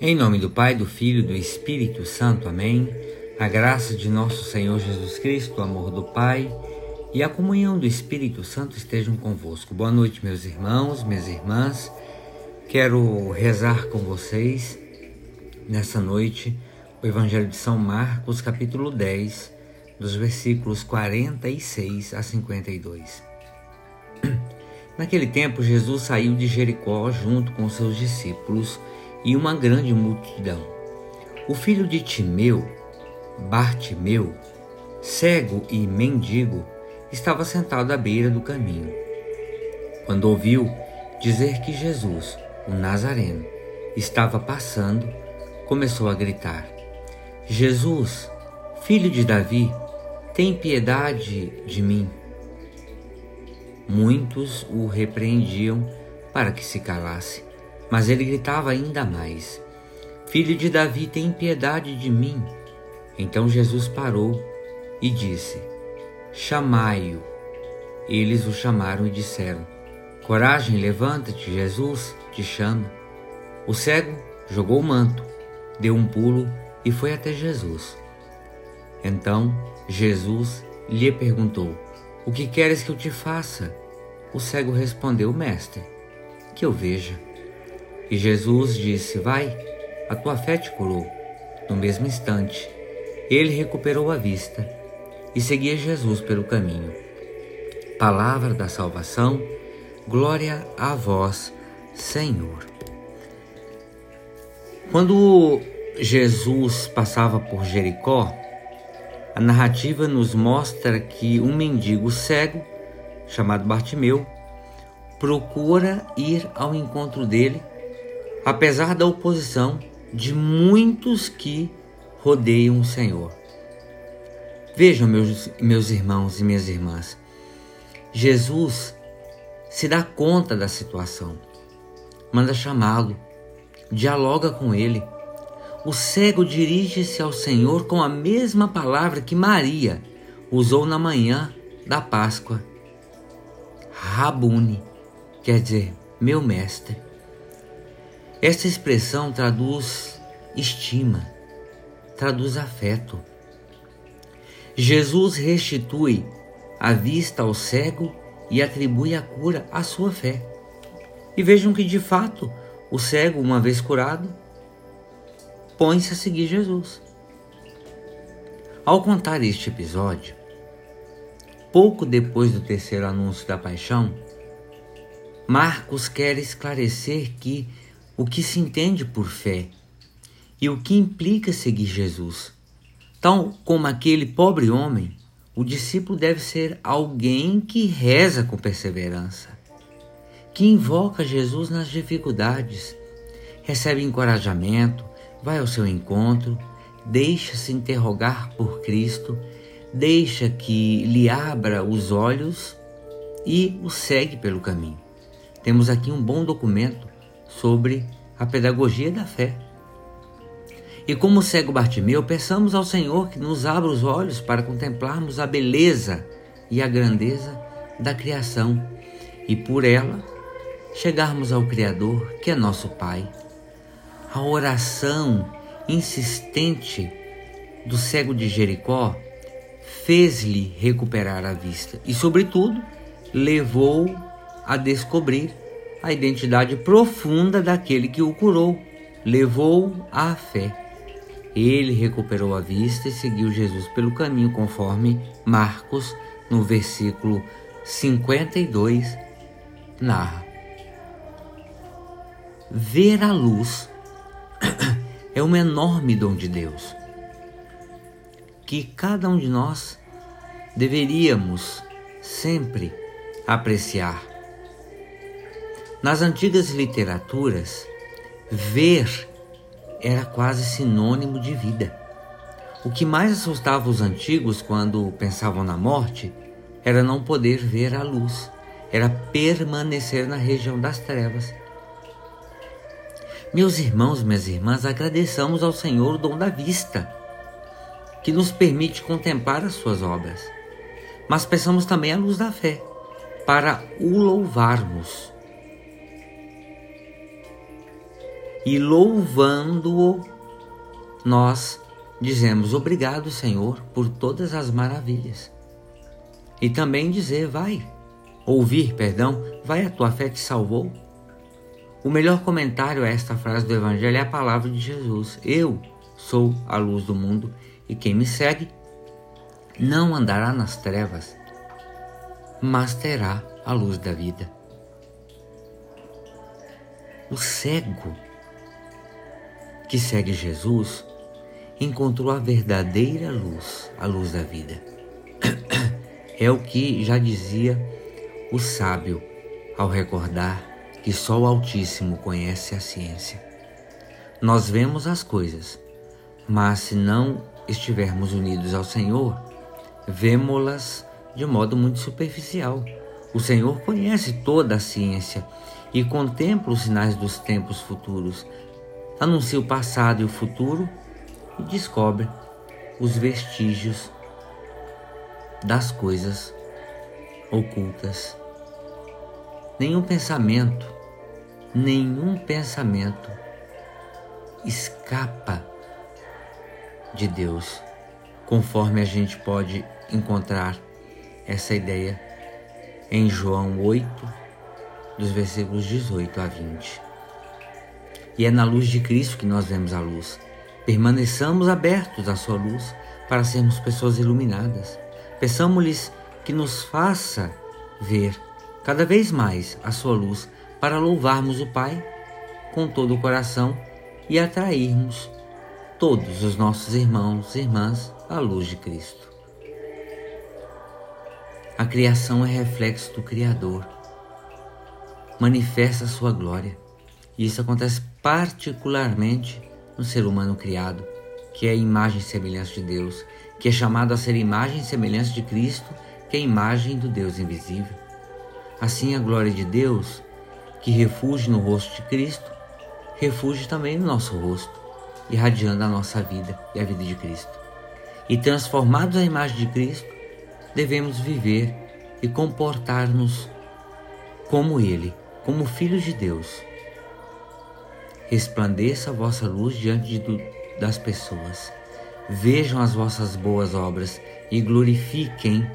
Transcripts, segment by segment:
Em nome do Pai, do Filho e do Espírito Santo. Amém. A graça de nosso Senhor Jesus Cristo, o amor do Pai e a comunhão do Espírito Santo estejam convosco. Boa noite, meus irmãos, minhas irmãs. Quero rezar com vocês nessa noite o Evangelho de São Marcos, capítulo 10, dos versículos 46 a 52. Naquele tempo, Jesus saiu de Jericó junto com seus discípulos e uma grande multidão. O filho de Timeu, Bartimeu, cego e mendigo, estava sentado à beira do caminho. Quando ouviu dizer que Jesus, o Nazareno, estava passando, começou a gritar: Jesus, filho de Davi, tem piedade de mim. Muitos o repreendiam para que se calasse. Mas ele gritava ainda mais: Filho de Davi, tem piedade de mim. Então Jesus parou e disse: Chamai-o. Eles o chamaram e disseram: Coragem, levanta-te, Jesus te chama. O cego jogou o manto, deu um pulo e foi até Jesus. Então Jesus lhe perguntou: O que queres que eu te faça? O cego respondeu: Mestre, que eu veja. E Jesus disse: Vai, a tua fé te curou. No mesmo instante, ele recuperou a vista e seguia Jesus pelo caminho. Palavra da salvação, glória a vós, Senhor. Quando Jesus passava por Jericó, a narrativa nos mostra que um mendigo cego, chamado Bartimeu, procura ir ao encontro dele apesar da oposição de muitos que rodeiam o Senhor. Vejam, meus, meus irmãos e minhas irmãs, Jesus se dá conta da situação, manda chamá-lo, dialoga com ele. O cego dirige-se ao Senhor com a mesma palavra que Maria usou na manhã da Páscoa. Rabuni, quer dizer, meu mestre. Esta expressão traduz estima, traduz afeto. Jesus restitui a vista ao cego e atribui a cura à sua fé. E vejam que de fato o cego, uma vez curado, põe-se a seguir Jesus. Ao contar este episódio, pouco depois do terceiro anúncio da paixão, Marcos quer esclarecer que o que se entende por fé e o que implica seguir Jesus. Tal como aquele pobre homem, o discípulo deve ser alguém que reza com perseverança, que invoca Jesus nas dificuldades, recebe encorajamento, vai ao seu encontro, deixa-se interrogar por Cristo, deixa que lhe abra os olhos e o segue pelo caminho. Temos aqui um bom documento sobre a pedagogia da fé. E como cego Bartimeu, peçamos ao Senhor que nos abra os olhos para contemplarmos a beleza e a grandeza da criação e por ela chegarmos ao Criador, que é nosso Pai. A oração insistente do cego de Jericó fez-lhe recuperar a vista e, sobretudo, levou a descobrir a identidade profunda daquele que o curou, levou à fé. Ele recuperou a vista e seguiu Jesus pelo caminho, conforme Marcos, no versículo 52, narra. Ver a luz é um enorme dom de Deus, que cada um de nós deveríamos sempre apreciar nas antigas literaturas, ver era quase sinônimo de vida. O que mais assustava os antigos quando pensavam na morte era não poder ver a luz, era permanecer na região das trevas. Meus irmãos, minhas irmãs, agradeçamos ao Senhor o dom da vista, que nos permite contemplar as suas obras. Mas peçamos também a luz da fé, para o louvarmos e louvando-o, nós dizemos obrigado, Senhor, por todas as maravilhas. E também dizer, vai, ouvir, perdão, vai a tua fé te salvou. O melhor comentário a esta frase do Evangelho é a palavra de Jesus. Eu sou a luz do mundo e quem me segue não andará nas trevas, mas terá a luz da vida. O cego que segue Jesus encontrou a verdadeira luz, a luz da vida. É o que já dizia o sábio ao recordar que só o Altíssimo conhece a ciência. Nós vemos as coisas, mas se não estivermos unidos ao Senhor, vemos-las de modo muito superficial. O Senhor conhece toda a ciência e contempla os sinais dos tempos futuros, anuncia o passado e o futuro e descobre os vestígios das coisas ocultas. Nenhum pensamento, nenhum pensamento escapa de Deus, conforme a gente pode encontrar essa ideia em João 8, dos versículos 18 a 20. E é na luz de Cristo que nós vemos a luz. Permaneçamos abertos à sua luz para sermos pessoas iluminadas. Peçamos-lhes que nos faça ver cada vez mais a sua luz para louvarmos o Pai com todo o coração e atrairmos todos os nossos irmãos e irmãs à luz de Cristo. A criação é reflexo do Criador manifesta a sua glória. E isso acontece particularmente no ser humano criado, que é a imagem e semelhança de Deus, que é chamado a ser imagem e semelhança de Cristo, que é a imagem do Deus invisível. Assim, a glória de Deus, que refugia no rosto de Cristo, refugia também no nosso rosto, irradiando a nossa vida e a vida de Cristo. E transformados à imagem de Cristo, devemos viver e comportar-nos como Ele como filhos de Deus. Resplandeça a vossa luz diante de, das pessoas. Vejam as vossas boas obras e glorifiquem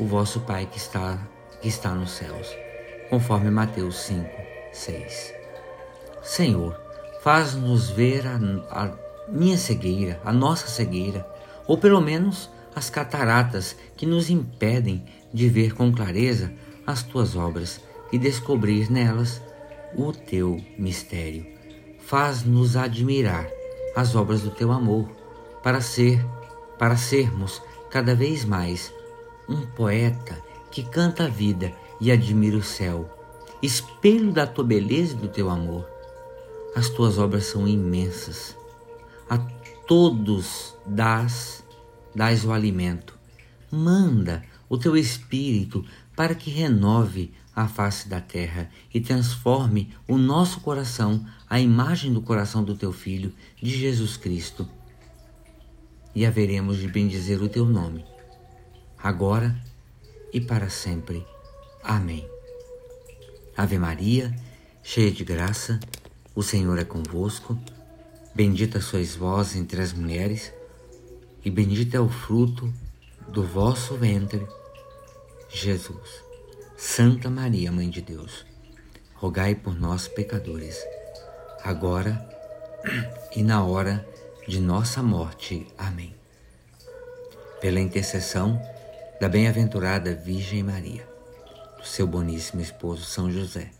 o vosso Pai que está, que está nos céus. Conforme Mateus 5, 6. Senhor, faz-nos ver a, a minha cegueira, a nossa cegueira, ou pelo menos as cataratas que nos impedem de ver com clareza as tuas obras e descobrir nelas o teu mistério. Faz-nos admirar as obras do teu amor, para ser, para sermos cada vez mais um poeta que canta a vida e admira o céu, espelho da tua beleza e do teu amor. As tuas obras são imensas. A todos das dás o alimento. Manda o teu espírito para que renove a face da terra e transforme o nosso coração à imagem do coração do teu Filho, de Jesus Cristo. E haveremos de bendizer o teu nome, agora e para sempre. Amém. Ave Maria, cheia de graça, o Senhor é convosco. Bendita sois vós entre as mulheres, e bendito é o fruto do vosso ventre, Jesus. Santa Maria, Mãe de Deus, rogai por nós, pecadores, agora e na hora de nossa morte. Amém. Pela intercessão da bem-aventurada Virgem Maria, do seu boníssimo esposo São José,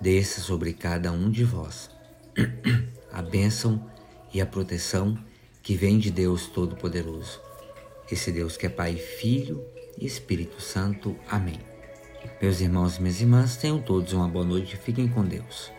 desça sobre cada um de vós a bênção e a proteção que vem de Deus Todo-Poderoso, esse Deus que é Pai, Filho e Espírito Santo. Amém. Meus irmãos e minhas irmãs, tenham todos uma boa noite e fiquem com Deus.